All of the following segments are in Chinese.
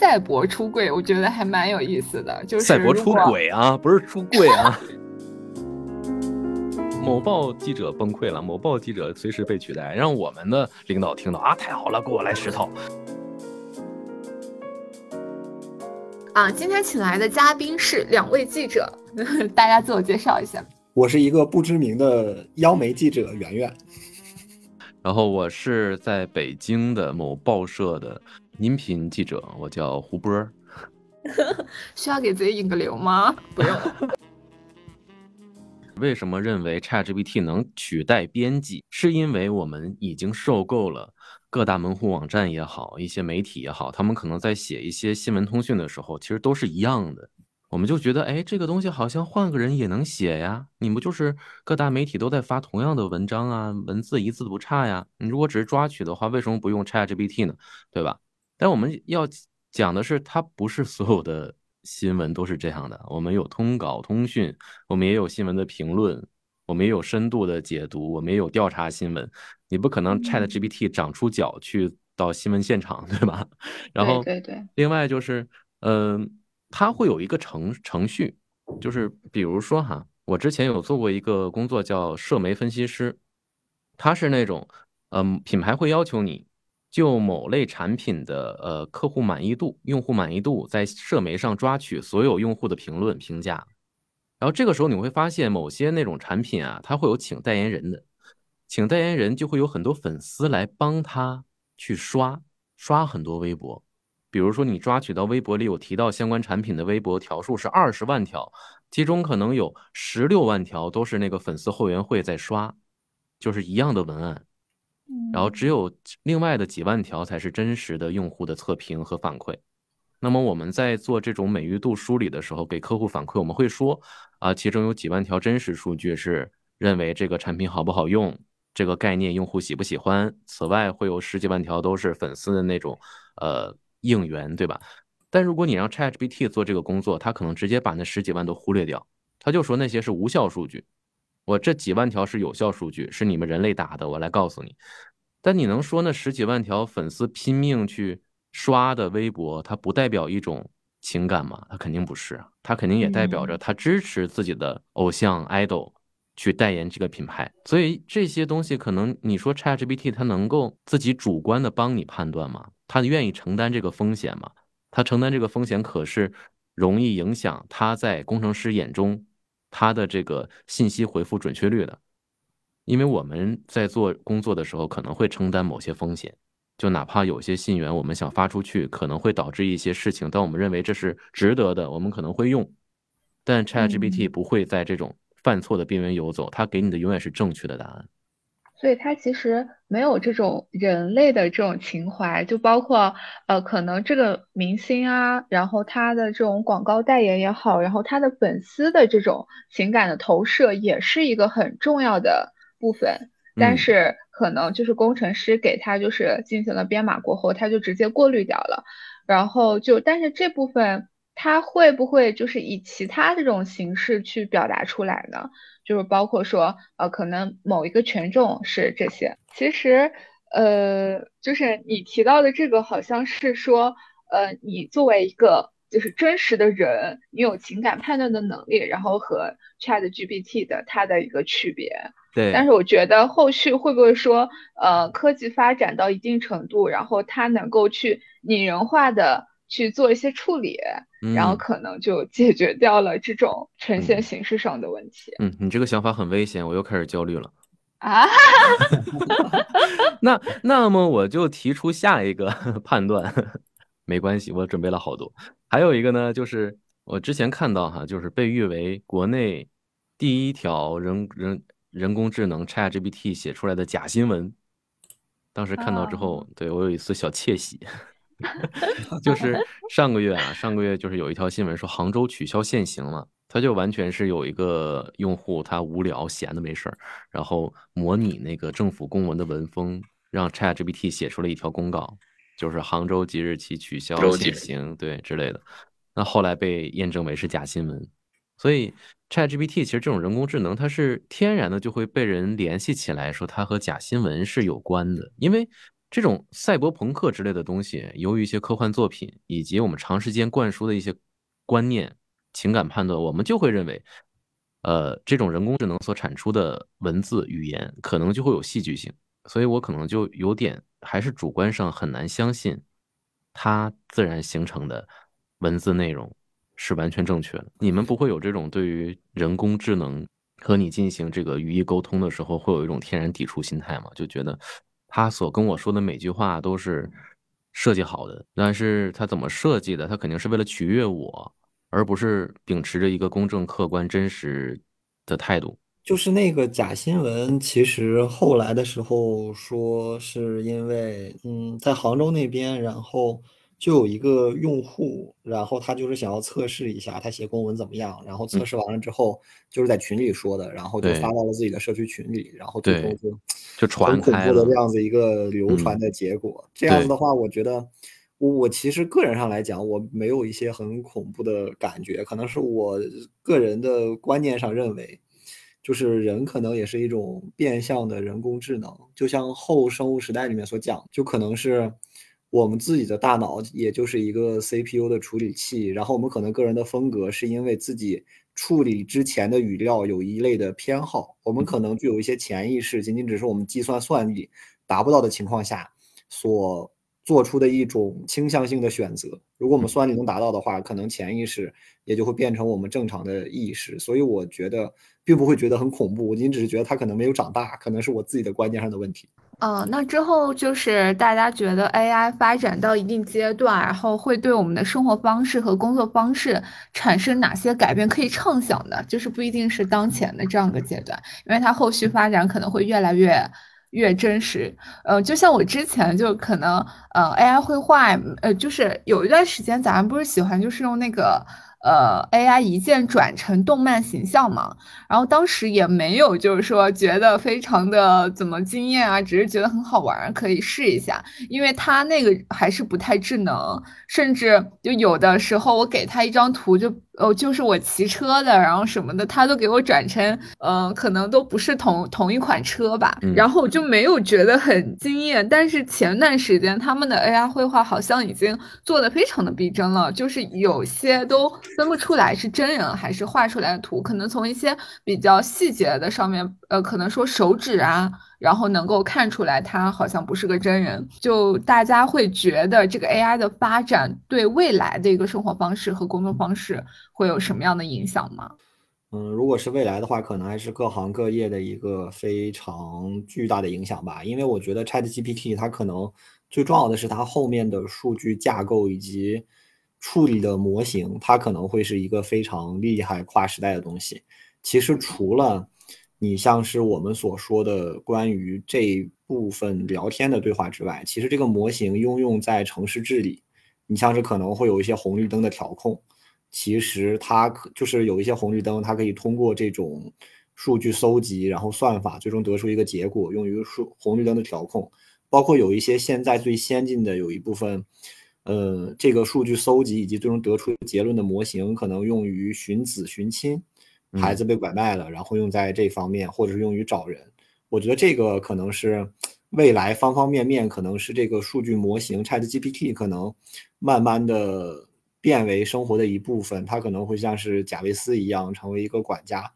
赛博出柜，我觉得还蛮有意思的。就是赛博出轨啊，不是出柜啊。某报记者崩溃了，某报记者随时被取代，让我们的领导听到啊，太好了，给我来十套。啊，今天请来的嘉宾是两位记者，大家自我介绍一下。我是一个不知名的央媒记者圆圆，然后我是在北京的某报社的音频记者，我叫胡波。需要给自己引个流吗？不用。为什么认为 ChatGPT 能取代编辑？是因为我们已经受够了各大门户网站也好，一些媒体也好，他们可能在写一些新闻通讯的时候，其实都是一样的。我们就觉得，哎，这个东西好像换个人也能写呀。你不就是各大媒体都在发同样的文章啊，文字一字不差呀？你如果只是抓取的话，为什么不用 ChatGPT 呢？对吧？但我们要讲的是，它不是所有的。新闻都是这样的，我们有通稿通讯，我们也有新闻的评论，我们也有深度的解读，我们也有调查新闻。你不可能 Chat GPT 长出脚去到新闻现场，对吧？然后，对对。另外就是，嗯，它会有一个程程序，就是比如说哈，我之前有做过一个工作叫社媒分析师，他是那种，嗯，品牌会要求你。就某类产品的呃客户满意度、用户满意度，在社媒上抓取所有用户的评论评价，然后这个时候你会发现，某些那种产品啊，它会有请代言人的，请代言人就会有很多粉丝来帮他去刷刷很多微博，比如说你抓取到微博里有提到相关产品的微博条数是二十万条，其中可能有十六万条都是那个粉丝后援会在刷，就是一样的文案。然后只有另外的几万条才是真实的用户的测评和反馈。那么我们在做这种美誉度梳理的时候，给客户反馈，我们会说啊，其中有几万条真实数据是认为这个产品好不好用，这个概念用户喜不喜欢。此外，会有十几万条都是粉丝的那种呃应援，对吧？但如果你让 ChatGPT 做这个工作，它可能直接把那十几万都忽略掉，他就说那些是无效数据。我这几万条是有效数据，是你们人类打的。我来告诉你，但你能说那十几万条粉丝拼命去刷的微博，它不代表一种情感吗？它肯定不是，它肯定也代表着他支持自己的偶像 idol 去代言这个品牌。所以这些东西，可能你说 ChatGPT 它能够自己主观的帮你判断吗？他愿意承担这个风险吗？他承担这个风险，可是容易影响他在工程师眼中。他的这个信息回复准确率的，因为我们在做工作的时候可能会承担某些风险，就哪怕有些信源我们想发出去，可能会导致一些事情，但我们认为这是值得的，我们可能会用。但 ChatGPT 不会在这种犯错的边缘游走，它给你的永远是正确的答案。所以它其实没有这种人类的这种情怀，就包括呃，可能这个明星啊，然后他的这种广告代言也好，然后他的粉丝的这种情感的投射也是一个很重要的部分。但是可能就是工程师给他就是进行了编码过后，他就直接过滤掉了。然后就但是这部分他会不会就是以其他这种形式去表达出来呢？就是包括说，呃，可能某一个权重是这些。其实，呃，就是你提到的这个，好像是说，呃，你作为一个就是真实的人，你有情感判断的能力，然后和 Chat GPT 的它的一个区别。对。但是我觉得后续会不会说，呃，科技发展到一定程度，然后它能够去拟人化的。去做一些处理，然后可能就解决掉了这种呈现形式上的问题。嗯，你这个想法很危险，我又开始焦虑了。啊，那那么我就提出下一个判断，没关系，我准备了好多。还有一个呢，就是我之前看到哈，就是被誉为国内第一条人人人工智能 ChatGPT 写出来的假新闻。当时看到之后，对我有一丝小窃喜。就是上个月啊，上个月就是有一条新闻说杭州取消限行了，他就完全是有一个用户他无聊闲的没事儿，然后模拟那个政府公文的文风，让 ChatGPT 写出了一条公告，就是杭州即日起取消限行，对之类的。那后来被验证为是假新闻，所以 ChatGPT 其实这种人工智能它是天然的就会被人联系起来，说它和假新闻是有关的，因为。这种赛博朋克之类的东西，由于一些科幻作品以及我们长时间灌输的一些观念、情感判断，我们就会认为，呃，这种人工智能所产出的文字语言可能就会有戏剧性，所以我可能就有点还是主观上很难相信它自然形成的文字内容是完全正确的。你们不会有这种对于人工智能和你进行这个语义沟通的时候，会有一种天然抵触心态吗？就觉得。他所跟我说的每句话都是设计好的，但是他怎么设计的？他肯定是为了取悦我，而不是秉持着一个公正、客观、真实的态度。就是那个假新闻，其实后来的时候说是因为，嗯，在杭州那边，然后。就有一个用户，然后他就是想要测试一下他写公文怎么样，然后测试完了之后，就是在群里说的，然后就发到了自己的社区群里，然后最后就就传开了这样子一个流传的结果。这样子的话，我觉得我我其实个人上来讲，我没有一些很恐怖的感觉，可能是我个人的观念上认为，就是人可能也是一种变相的人工智能，就像后生物时代里面所讲，就可能是。我们自己的大脑也就是一个 CPU 的处理器，然后我们可能个人的风格是因为自己处理之前的语料有一类的偏好，我们可能具有一些潜意识，仅仅只是我们计算算力达不到的情况下所做出的一种倾向性的选择。如果我们算力能达到的话，可能潜意识也就会变成我们正常的意识。所以我觉得并不会觉得很恐怖，您只是觉得它可能没有长大，可能是我自己的观念上的问题。呃，那之后就是大家觉得 AI 发展到一定阶段，然后会对我们的生活方式和工作方式产生哪些改变？可以畅想的，就是不一定是当前的这样一个阶段，因为它后续发展可能会越来越越真实。呃，就像我之前就可能呃 AI 绘画，呃，就是有一段时间咱们不是喜欢就是用那个。呃，AI 一键转成动漫形象嘛，然后当时也没有就是说觉得非常的怎么惊艳啊，只是觉得很好玩，可以试一下，因为它那个还是不太智能，甚至就有的时候我给他一张图就。哦，就是我骑车的，然后什么的，他都给我转成，呃，可能都不是同同一款车吧，然后我就没有觉得很惊艳。但是前段时间他们的 AI 绘画好像已经做的非常的逼真了，就是有些都分不出来是真人还是画出来的图，可能从一些比较细节的上面，呃，可能说手指啊。然后能够看出来，他好像不是个真人。就大家会觉得这个 AI 的发展对未来的一个生活方式和工作方式会有什么样的影响吗？嗯，如果是未来的话，可能还是各行各业的一个非常巨大的影响吧。因为我觉得 ChatGPT 它可能最重要的是它后面的数据架构以及处理的模型，它可能会是一个非常厉害、跨时代的东西。其实除了你像是我们所说的关于这部分聊天的对话之外，其实这个模型应用在城市治理，你像是可能会有一些红绿灯的调控，其实它可就是有一些红绿灯，它可以通过这种数据搜集，然后算法最终得出一个结果，用于数红绿灯的调控。包括有一些现在最先进的有一部分，呃，这个数据搜集以及最终得出结论的模型，可能用于寻子寻亲。孩子被拐卖了，然后用在这方面，或者是用于找人。我觉得这个可能是未来方方面面，可能是这个数据模型 ChatGPT 可能慢慢的变为生活的一部分。它可能会像是贾维斯一样成为一个管家。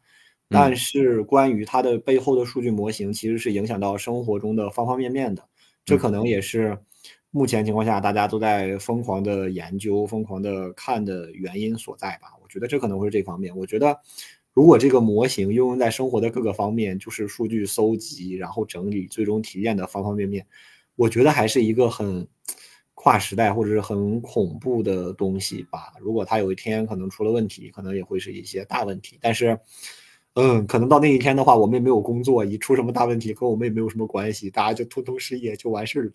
但是关于它的背后的数据模型，其实是影响到生活中的方方面面的。这可能也是目前情况下大家都在疯狂的研究、疯狂的看的原因所在吧。我觉得这可能会是这方面。我觉得。如果这个模型应用在生活的各个方面，就是数据搜集，然后整理，最终体验的方方面面，我觉得还是一个很跨时代或者是很恐怖的东西吧。如果它有一天可能出了问题，可能也会是一些大问题。但是，嗯，可能到那一天的话，我们也没有工作，一出什么大问题跟我们也没有什么关系，大家就通通失业就完事儿了。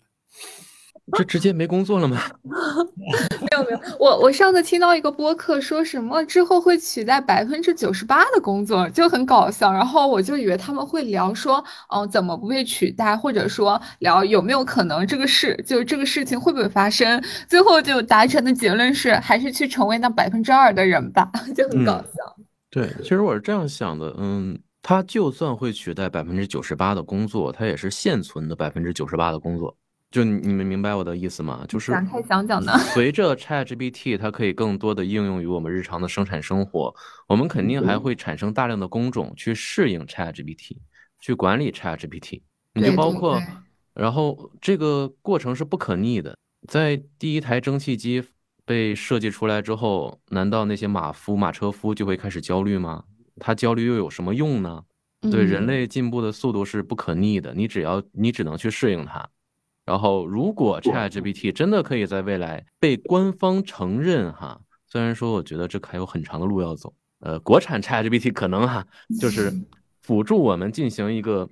这直接没工作了吗？没有没有，我我上次听到一个播客说什么之后会取代百分之九十八的工作，就很搞笑。然后我就以为他们会聊说，哦，怎么不被取代，或者说聊有没有可能这个事，就这个事情会不会发生。最后就达成的结论是，还是去成为那百分之二的人吧，就很搞笑。对，其实我是这样想的，嗯，他就算会取代百分之九十八的工作，他也是现存的百分之九十八的工作。就你们明白我的意思吗？就是展开讲讲呢。随着 ChatGPT 它可以更多的应用于我们日常的生产生活，我们肯定还会产生大量的工种去适应 ChatGPT，去管理 ChatGPT。你就包括，然后这个过程是不可逆的。在第一台蒸汽机被设计出来之后，难道那些马夫、马车夫就会开始焦虑吗？他焦虑又有什么用呢？对人类进步的速度是不可逆的，你只要你只能去适应它。然后，如果 ChatGPT 真的可以在未来被官方承认，哈，虽然说我觉得这还有很长的路要走，呃，国产 ChatGPT 可能哈，就是 辅助我们进行一个，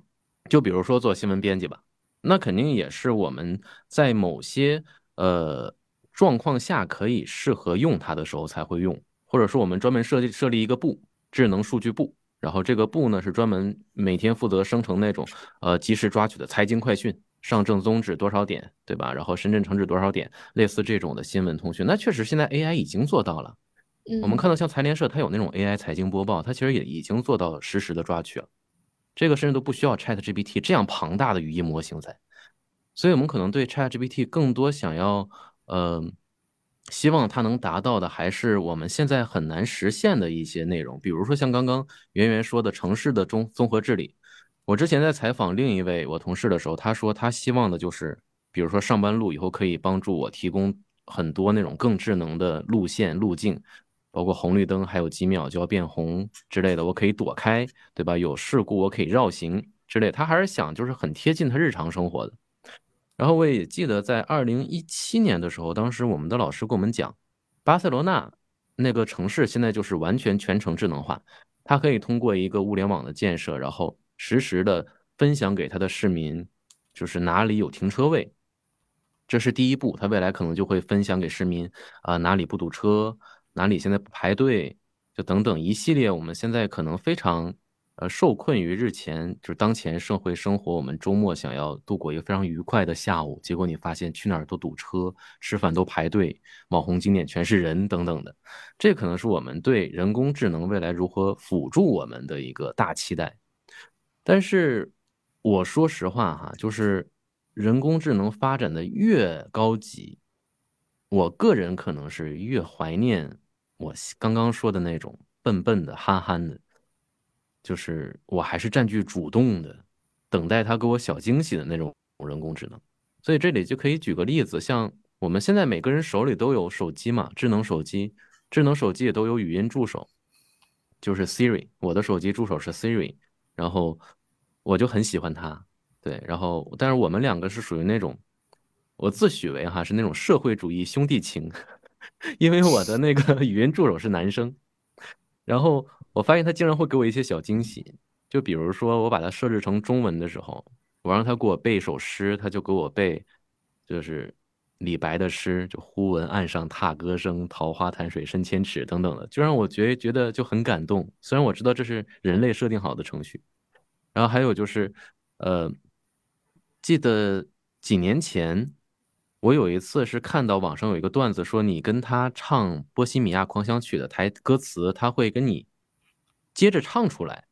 就比如说做新闻编辑吧，那肯定也是我们在某些呃状况下可以适合用它的时候才会用，或者说我们专门设计设立一个部，智能数据部，然后这个部呢是专门每天负责生成那种呃及时抓取的财经快讯。上证综指多少点，对吧？然后深圳成指多少点，类似这种的新闻通讯，那确实现在 AI 已经做到了。我们看到像财联社，它有那种 AI 财经播报，它其实也已经做到实时的抓取了。这个甚至都不需要 ChatGPT 这样庞大的语义模型在。所以我们可能对 ChatGPT 更多想要，呃，希望它能达到的还是我们现在很难实现的一些内容，比如说像刚刚圆圆说的城市的综综合治理。我之前在采访另一位我同事的时候，他说他希望的就是，比如说上班路以后可以帮助我提供很多那种更智能的路线路径，包括红绿灯还有几秒就要变红之类的，我可以躲开，对吧？有事故我可以绕行之类。他还是想就是很贴近他日常生活的。然后我也记得在二零一七年的时候，当时我们的老师跟我们讲，巴塞罗那那个城市现在就是完全全程智能化，它可以通过一个物联网的建设，然后。实时的分享给他的市民，就是哪里有停车位，这是第一步。他未来可能就会分享给市民啊，哪里不堵车，哪里现在不排队，就等等一系列我们现在可能非常呃受困于日前就是当前社会生活。我们周末想要度过一个非常愉快的下午，结果你发现去哪儿都堵车，吃饭都排队，网红景点全是人等等的。这可能是我们对人工智能未来如何辅助我们的一个大期待。但是我说实话哈，就是人工智能发展的越高级，我个人可能是越怀念我刚刚说的那种笨笨的、憨憨的，就是我还是占据主动的，等待他给我小惊喜的那种人工智能。所以这里就可以举个例子，像我们现在每个人手里都有手机嘛，智能手机，智能手机也都有语音助手，就是 Siri，我的手机助手是 Siri，然后。我就很喜欢他，对，然后但是我们两个是属于那种，我自诩为哈是那种社会主义兄弟情，因为我的那个语音助手是男生，然后我发现他经常会给我一些小惊喜，就比如说我把它设置成中文的时候，我让他给我背一首诗，他就给我背，就是李白的诗，就忽闻岸上踏歌声，桃花潭水深千尺等等的，就让我觉觉得就很感动。虽然我知道这是人类设定好的程序。然后还有就是，呃，记得几年前，我有一次是看到网上有一个段子，说你跟他唱《波西米亚狂想曲》的台歌词，他会跟你接着唱出来。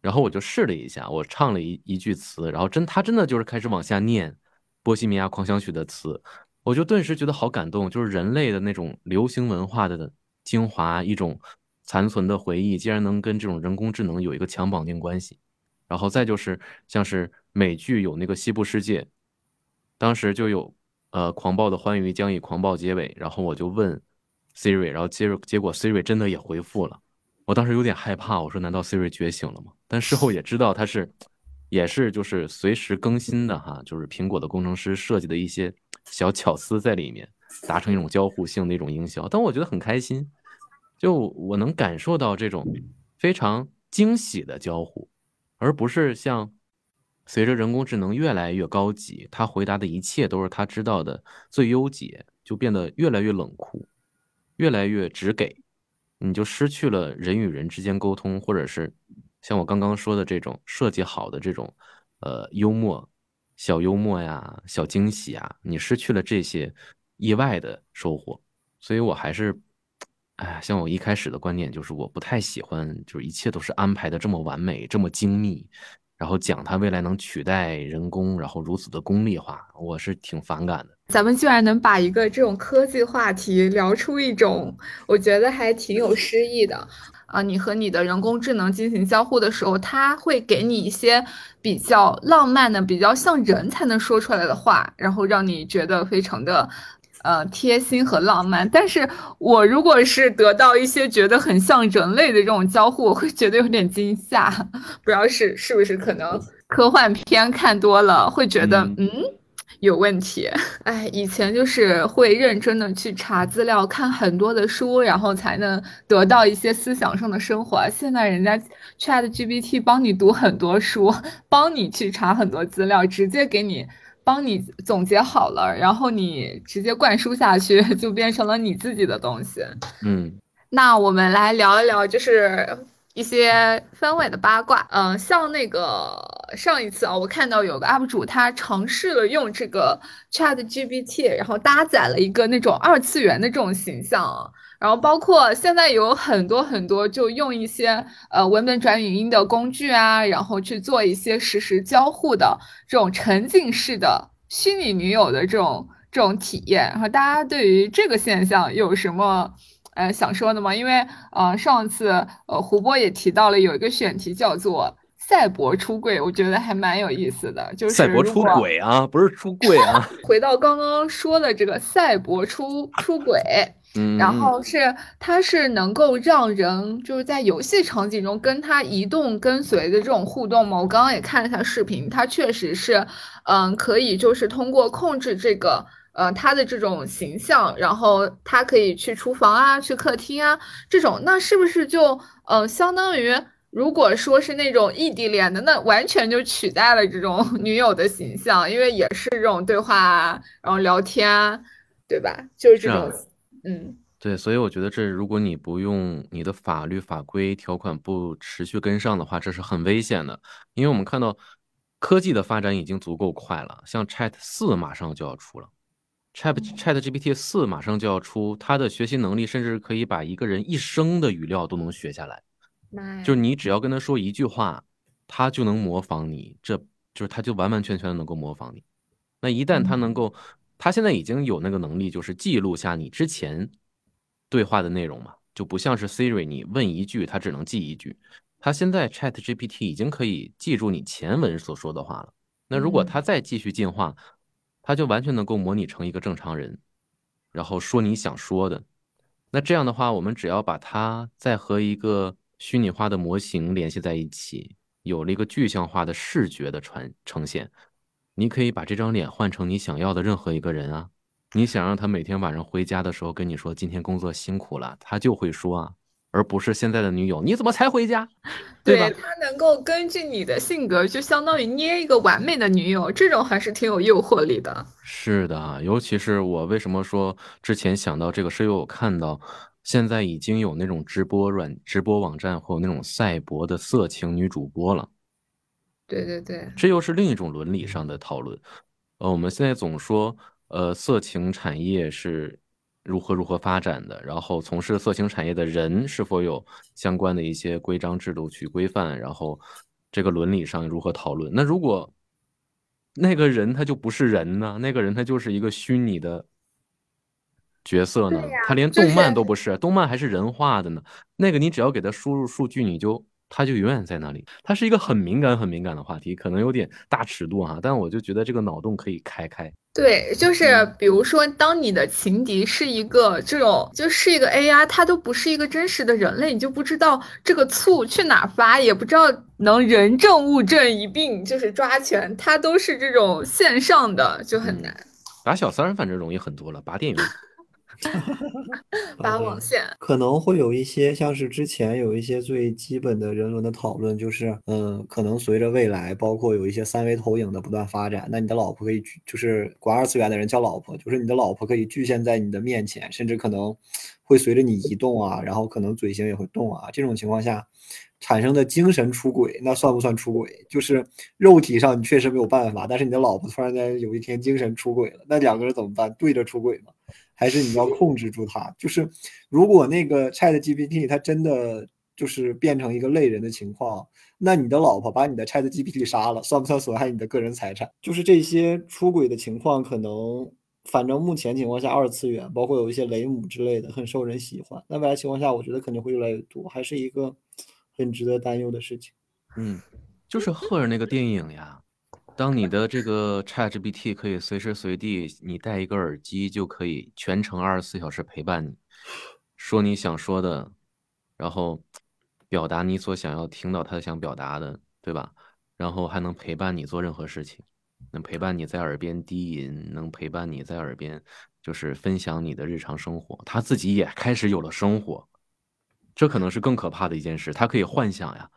然后我就试了一下，我唱了一一句词，然后真他真的就是开始往下念《波西米亚狂想曲》的词，我就顿时觉得好感动，就是人类的那种流行文化的精华，一种残存的回忆，竟然能跟这种人工智能有一个强绑定关系。然后再就是像是美剧有那个西部世界，当时就有呃狂暴的欢愉将以狂暴结尾，然后我就问 Siri，然后接结果 Siri 真的也回复了，我当时有点害怕，我说难道 Siri 觉醒了吗？但事后也知道它是也是就是随时更新的哈，就是苹果的工程师设计的一些小巧思在里面，达成一种交互性的一种营销，但我觉得很开心，就我能感受到这种非常惊喜的交互。而不是像随着人工智能越来越高级，他回答的一切都是他知道的最优解，就变得越来越冷酷，越来越只给，你就失去了人与人之间沟通，或者是像我刚刚说的这种设计好的这种呃幽默、小幽默呀、小惊喜啊，你失去了这些意外的收获，所以我还是。哎，像我一开始的观点就是，我不太喜欢，就是一切都是安排的这么完美、这么精密，然后讲它未来能取代人工，然后如此的功利化，我是挺反感的。咱们居然能把一个这种科技话题聊出一种，我觉得还挺有诗意的。啊，你和你的人工智能进行交互的时候，它会给你一些比较浪漫的、比较像人才能说出来的话，然后让你觉得非常的。呃，贴心和浪漫，但是我如果是得到一些觉得很像人类的这种交互，我会觉得有点惊吓，不知道是是不是可能科幻片看多了，会觉得嗯有问题。哎，以前就是会认真的去查资料，看很多的书，然后才能得到一些思想上的升华。现在人家 Chat GPT 帮你读很多书，帮你去查很多资料，直接给你。帮你总结好了，然后你直接灌输下去，就变成了你自己的东西。嗯，那我们来聊一聊，就是一些番位的八卦。嗯，像那个上一次啊，我看到有个 UP 主，他尝试了用这个 Chat GPT，然后搭载了一个那种二次元的这种形象。然后包括现在有很多很多，就用一些呃文本转语音的工具啊，然后去做一些实时交互的这种沉浸式的虚拟女友的这种这种体验。然后大家对于这个现象有什么呃想说的吗？因为呃上次呃胡波也提到了有一个选题叫做赛博出柜，我觉得还蛮有意思的。就是赛博出轨啊，不是出柜啊。回到刚刚说的这个赛博出出轨。然后是，它是能够让人就是在游戏场景中跟它移动跟随的这种互动嘛？我刚刚也看了一下视频，它确实是，嗯，可以就是通过控制这个，呃，他的这种形象，然后他可以去厨房啊，去客厅啊，这种，那是不是就，呃，相当于如果说是那种异地恋的，那完全就取代了这种 女友的形象，因为也是这种对话啊，然后聊天，对吧？就是这种。嗯，对，所以我觉得这如果你不用你的法律法规条款不持续跟上的话，这是很危险的。因为我们看到科技的发展已经足够快了，像 Chat 四马上就要出了，Chat Chat GPT 四马上就要出，它的学习能力甚至可以把一个人一生的语料都能学下来。就是你只要跟他说一句话，他就能模仿你，这就是他就完完全全的能够模仿你。那一旦他能够。他现在已经有那个能力，就是记录下你之前对话的内容嘛，就不像是 Siri，你问一句，它只能记一句。他现在 Chat GPT 已经可以记住你前文所说的话了。那如果他再继续进化，他就完全能够模拟成一个正常人，然后说你想说的。那这样的话，我们只要把它再和一个虚拟化的模型联系在一起，有了一个具象化的视觉的传呈现。你可以把这张脸换成你想要的任何一个人啊！你想让他每天晚上回家的时候跟你说今天工作辛苦了，他就会说啊，而不是现在的女友你怎么才回家？对吧？他能够根据你的性格，就相当于捏一个完美的女友，这种还是挺有诱惑力的。是的，尤其是我为什么说之前想到这个，是因为我看到现在已经有那种直播软直播网站或有那种赛博的色情女主播了。对对对，这又是另一种伦理上的讨论。呃，我们现在总说，呃，色情产业是如何如何发展的，然后从事色情产业的人是否有相关的一些规章制度去规范，然后这个伦理上如何讨论？那如果那个人他就不是人呢？那个人他就是一个虚拟的角色呢？他连动漫都不是，动漫还是人画的呢？那个你只要给他输入数据，你就。它就永远在那里，它是一个很敏感、很敏感的话题，可能有点大尺度哈，但我就觉得这个脑洞可以开开。对，就是比如说，当你的情敌是一个这种，就是一个 AI，它都不是一个真实的人类，你就不知道这个醋去哪发，也不知道能人证物证一并就是抓全，它都是这种线上的，就很难。打小三反正容易很多了，拔电源。拔网线可能会有一些，像是之前有一些最基本的人伦的讨论，就是，嗯，可能随着未来，包括有一些三维投影的不断发展，那你的老婆可以，就是管二次元的人叫老婆，就是你的老婆可以具现在你的面前，甚至可能会随着你移动啊，然后可能嘴型也会动啊，这种情况下产生的精神出轨，那算不算出轨？就是肉体上你确实没有办法，但是你的老婆突然间有一天精神出轨了，那两个人怎么办？对着出轨吗？还是你要控制住它，就是如果那个 Chat GPT 它真的就是变成一个类人的情况，那你的老婆把你的 Chat GPT 杀了，算不算损害你的个人财产？就是这些出轨的情况，可能反正目前情况下，二次元包括有一些雷姆之类的，很受人喜欢。那未来情况下，我觉得肯定会越来越多，还是一个很值得担忧的事情。嗯，就是赫尔那个电影呀。当你的这个 ChatGPT 可以随时随地，你戴一个耳机就可以全程二十四小时陪伴你，说你想说的，然后表达你所想要听到他想表达的，对吧？然后还能陪伴你做任何事情，能陪伴你在耳边低吟，能陪伴你在耳边就是分享你的日常生活。他自己也开始有了生活，这可能是更可怕的一件事。他可以幻想呀。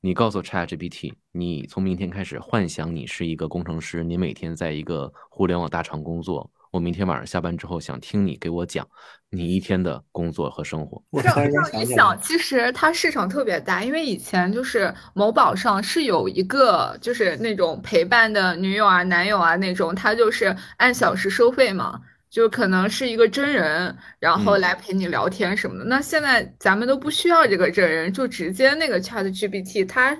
你告诉 ChatGPT，你从明天开始幻想你是一个工程师，你每天在一个互联网大厂工作。我明天晚上下班之后想听你给我讲你一天的工作和生活。我这样一想，其实它市场特别大，因为以前就是某宝上是有一个就是那种陪伴的女友啊、男友啊那种，他就是按小时收费嘛。就可能是一个真人，然后来陪你聊天什么的。那现在咱们都不需要这个真人，就直接那个 Chat GPT，它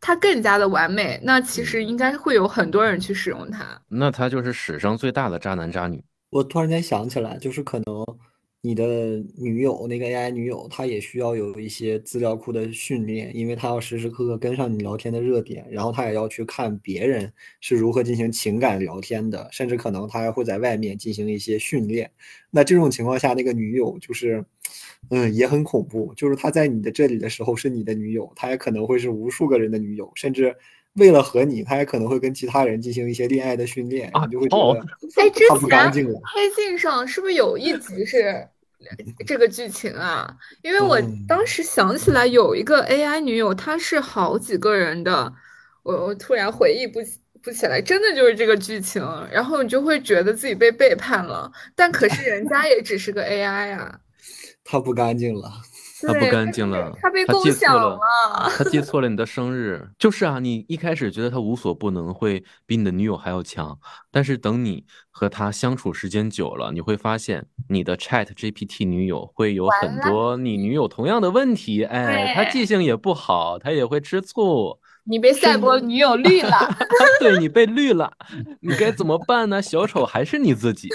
它更加的完美。那其实应该会有很多人去使用它。那它就是史上最大的渣男渣女。我突然间想起来，就是可能。你的女友那个 AI 女友，她也需要有一些资料库的训练，因为她要时时刻刻跟上你聊天的热点，然后她也要去看别人是如何进行情感聊天的，甚至可能她还会在外面进行一些训练。那这种情况下，那个女友就是，嗯，也很恐怖。就是她在你的这里的时候是你的女友，她也可能会是无数个人的女友，甚至为了和你，她也可能会跟其他人进行一些恋爱的训练。啊你就会觉得，哎，之前黑镜上是不是有一集是？这个剧情啊，因为我当时想起来有一个 AI 女友，她是好几个人的，我我突然回忆不不起来，真的就是这个剧情，然后你就会觉得自己被背叛了，但可是人家也只是个 AI 啊，他不干净了。他不干净了，他被共享了，他记错了你的生日。就是啊，你一开始觉得他无所不能，会比你的女友还要强，但是等你和他相处时间久了，你会发现你的 Chat GPT 女友会有很多你女友同样的问题。哎，他记性也不好，他也会吃醋。你被赛博女友绿了，对你被绿了，你该怎么办呢？小丑还是你自己。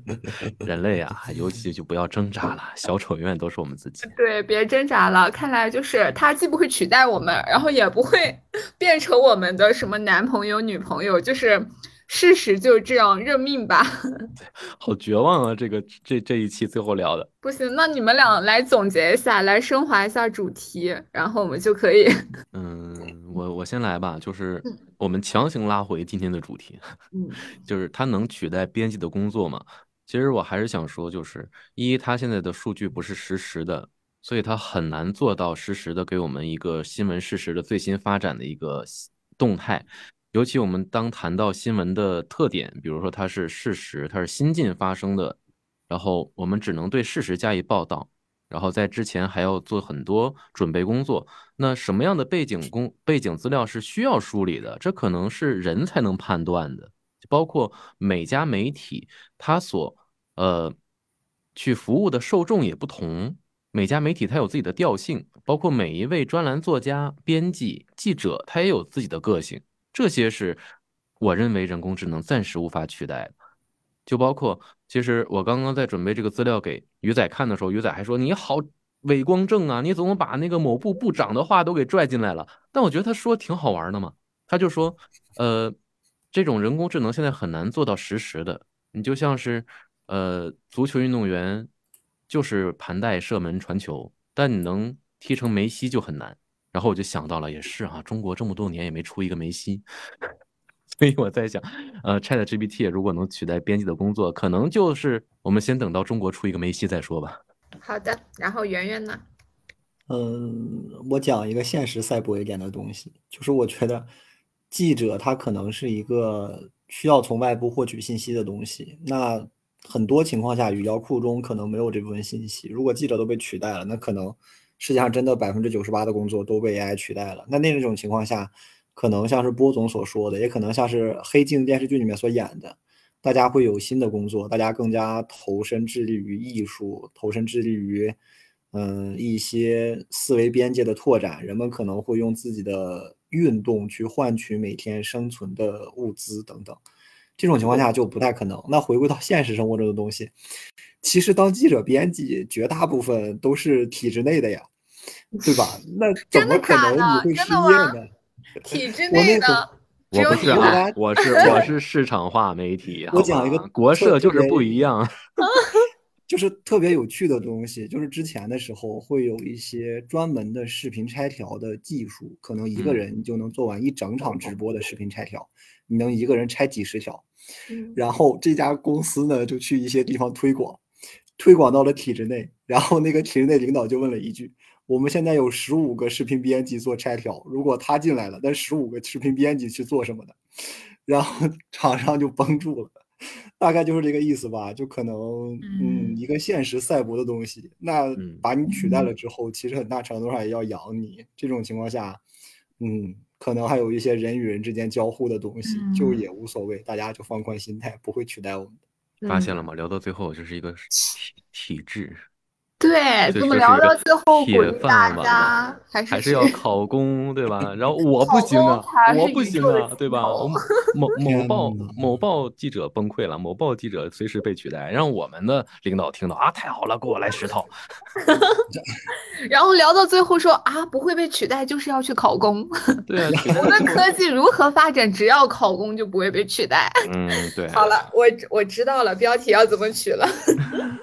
人类啊，尤其就不要挣扎了，小丑永远都是我们自己。对，别挣扎了。看来就是他既不会取代我们，然后也不会 变成我们的什么男朋友、女朋友，就是事实就这样，认命吧。好绝望啊！这个这这一期最后聊的不行，那你们俩来总结一下，来升华一下主题，然后我们就可以。嗯，我我先来吧，就是我们强行拉回今天的主题，嗯，就是它能取代编辑的工作吗？其实我还是想说，就是一，它现在的数据不是实时的，所以它很难做到实时的给我们一个新闻事实的最新发展的一个动态。尤其我们当谈到新闻的特点，比如说它是事实，它是新近发生的，然后我们只能对事实加以报道，然后在之前还要做很多准备工作。那什么样的背景工背景资料是需要梳理的？这可能是人才能判断的。包括每家媒体，它所呃去服务的受众也不同，每家媒体它有自己的调性，包括每一位专栏作家、编辑、记者，他也有自己的个性，这些是我认为人工智能暂时无法取代的。就包括，其实我刚刚在准备这个资料给鱼仔看的时候，鱼仔还说：“你好伪光正啊，你怎么把那个某部部长的话都给拽进来了？”但我觉得他说挺好玩的嘛，他就说：“呃。”这种人工智能现在很难做到实时的，你就像是，呃，足球运动员就是盘带、射门、传球，但你能踢成梅西就很难。然后我就想到了，也是啊，中国这么多年也没出一个梅西，所以我在想，呃，Chat GPT 如果能取代编辑的工作，可能就是我们先等到中国出一个梅西再说吧。好的，然后圆圆呢？嗯，我讲一个现实赛博一点的东西，就是我觉得。记者他可能是一个需要从外部获取信息的东西，那很多情况下语料库中可能没有这部分信息。如果记者都被取代了，那可能世界上真的百分之九十八的工作都被 AI 取代了。那那种情况下，可能像是波总所说的，也可能像是《黑镜》电视剧里面所演的，大家会有新的工作，大家更加投身致力于艺术，投身致力于嗯，一些思维边界的拓展，人们可能会用自己的运动去换取每天生存的物资等等。这种情况下就不太可能。那回归到现实生活中的东西，其实当记者、编辑，绝大部分都是体制内的呀，对吧？那怎么可能你会失业呢？体制内的，我不是啊，我是 我是市场化媒体。我讲一个国社就是不一样，就是特别有趣的东西。就是之前的时候会有一些专门的视频拆条的技术，可能一个人就能做完一整场直播的视频拆条。你能一个人拆几十条，然后这家公司呢就去一些地方推广，推广到了体制内，然后那个体制内领导就问了一句：“我们现在有十五个视频编辑做拆条，如果他进来了，那十五个视频编辑去做什么的？” 然后场上就绷住了，大概就是这个意思吧。就可能嗯，一个现实赛博的东西，那把你取代了之后，其实很大程度上也要养你。这种情况下，嗯。可能还有一些人与人之间交互的东西，就也无所谓，大家就放宽心态，不会取代我们的。发现了吗？聊到最后，这是一个体体制。对，怎么聊到最后，鼓励大家还是还是要考公，对吧？然后 我不行啊，我不行啊，对吧？某 某报某报记者崩溃了，某报记者随时被取代，让我们的领导听到啊，太好了，给我来十套。然后聊到最后说啊，不会被取代，就是要去考公。对啊，我们科技如何发展，只要考公就不会被取代。嗯，对。好了，我我知道了，标题要怎么取了。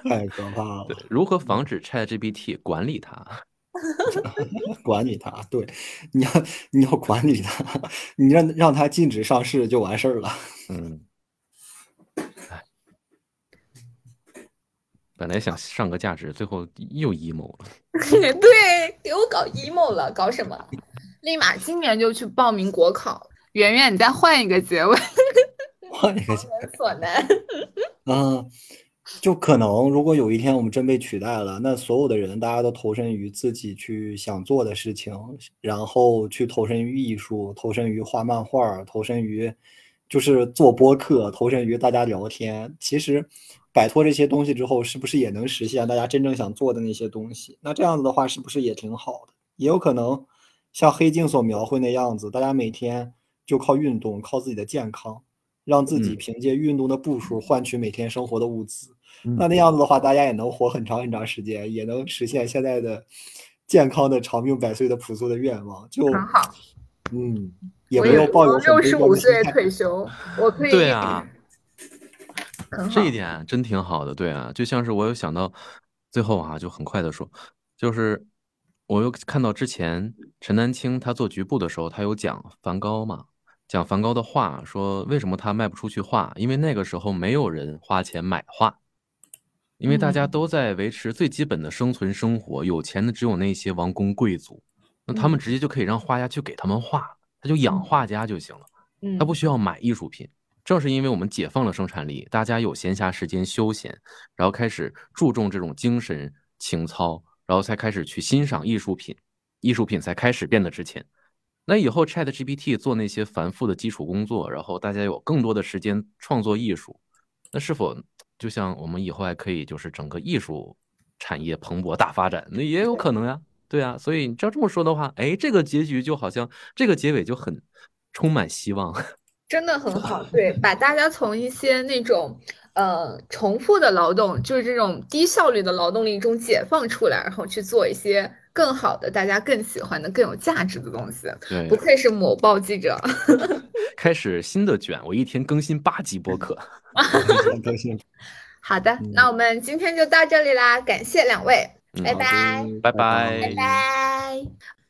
太可怕了。对，如何防止 ChatGPT 管理它？管理它，对，你要你要管理它，你让让它禁止上市就完事儿了。嗯。本来想上个价值，最后又 emo 了。对，给我搞 emo 了，搞什么？立马今年就去报名国考。圆圆，你再换一个结尾。换一个结尾。所难。嗯。就可能，如果有一天我们真被取代了，那所有的人大家都投身于自己去想做的事情，然后去投身于艺术，投身于画漫画，投身于就是做播客，投身于大家聊天。其实摆脱这些东西之后，是不是也能实现大家真正想做的那些东西？那这样子的话，是不是也挺好的？也有可能像黑镜所描绘那样子，大家每天就靠运动，靠自己的健康。让自己凭借运动的步数换取每天生活的物资，那那样子的话，大家也能活很长很长时间，也能实现现在的健康的长命百岁的朴素的愿望。就很好，嗯，也没有抱有六十五岁退休，我可以。对啊，这一点真挺好的。对啊，就像是我有想到最后啊，就很快的说，就是我又看到之前陈丹青他做局部的时候，他有讲梵高嘛。讲梵高的画，说为什么他卖不出去画？因为那个时候没有人花钱买画，因为大家都在维持最基本的生存生活，有钱的只有那些王公贵族，那他们直接就可以让画家去给他们画，他就养画家就行了，他不需要买艺术品。正是因为我们解放了生产力，大家有闲暇时间休闲，然后开始注重这种精神情操，然后才开始去欣赏艺术品，艺术品才开始变得值钱。那以后 Chat GPT 做那些繁复的基础工作，然后大家有更多的时间创作艺术，那是否就像我们以后还可以就是整个艺术产业蓬勃大发展？那也有可能呀，对啊，所以你要这么说的话，哎，这个结局就好像这个结尾就很充满希望，真的很好，对，把大家从一些那种。呃，重复的劳动就是这种低效率的劳动力中解放出来，然后去做一些更好的、大家更喜欢的、更有价值的东西。对，不愧是某报记者。开始新的卷，我一天更新八集播客。更新。好的，那我们今天就到这里啦，感谢两位，拜拜，拜拜，拜拜。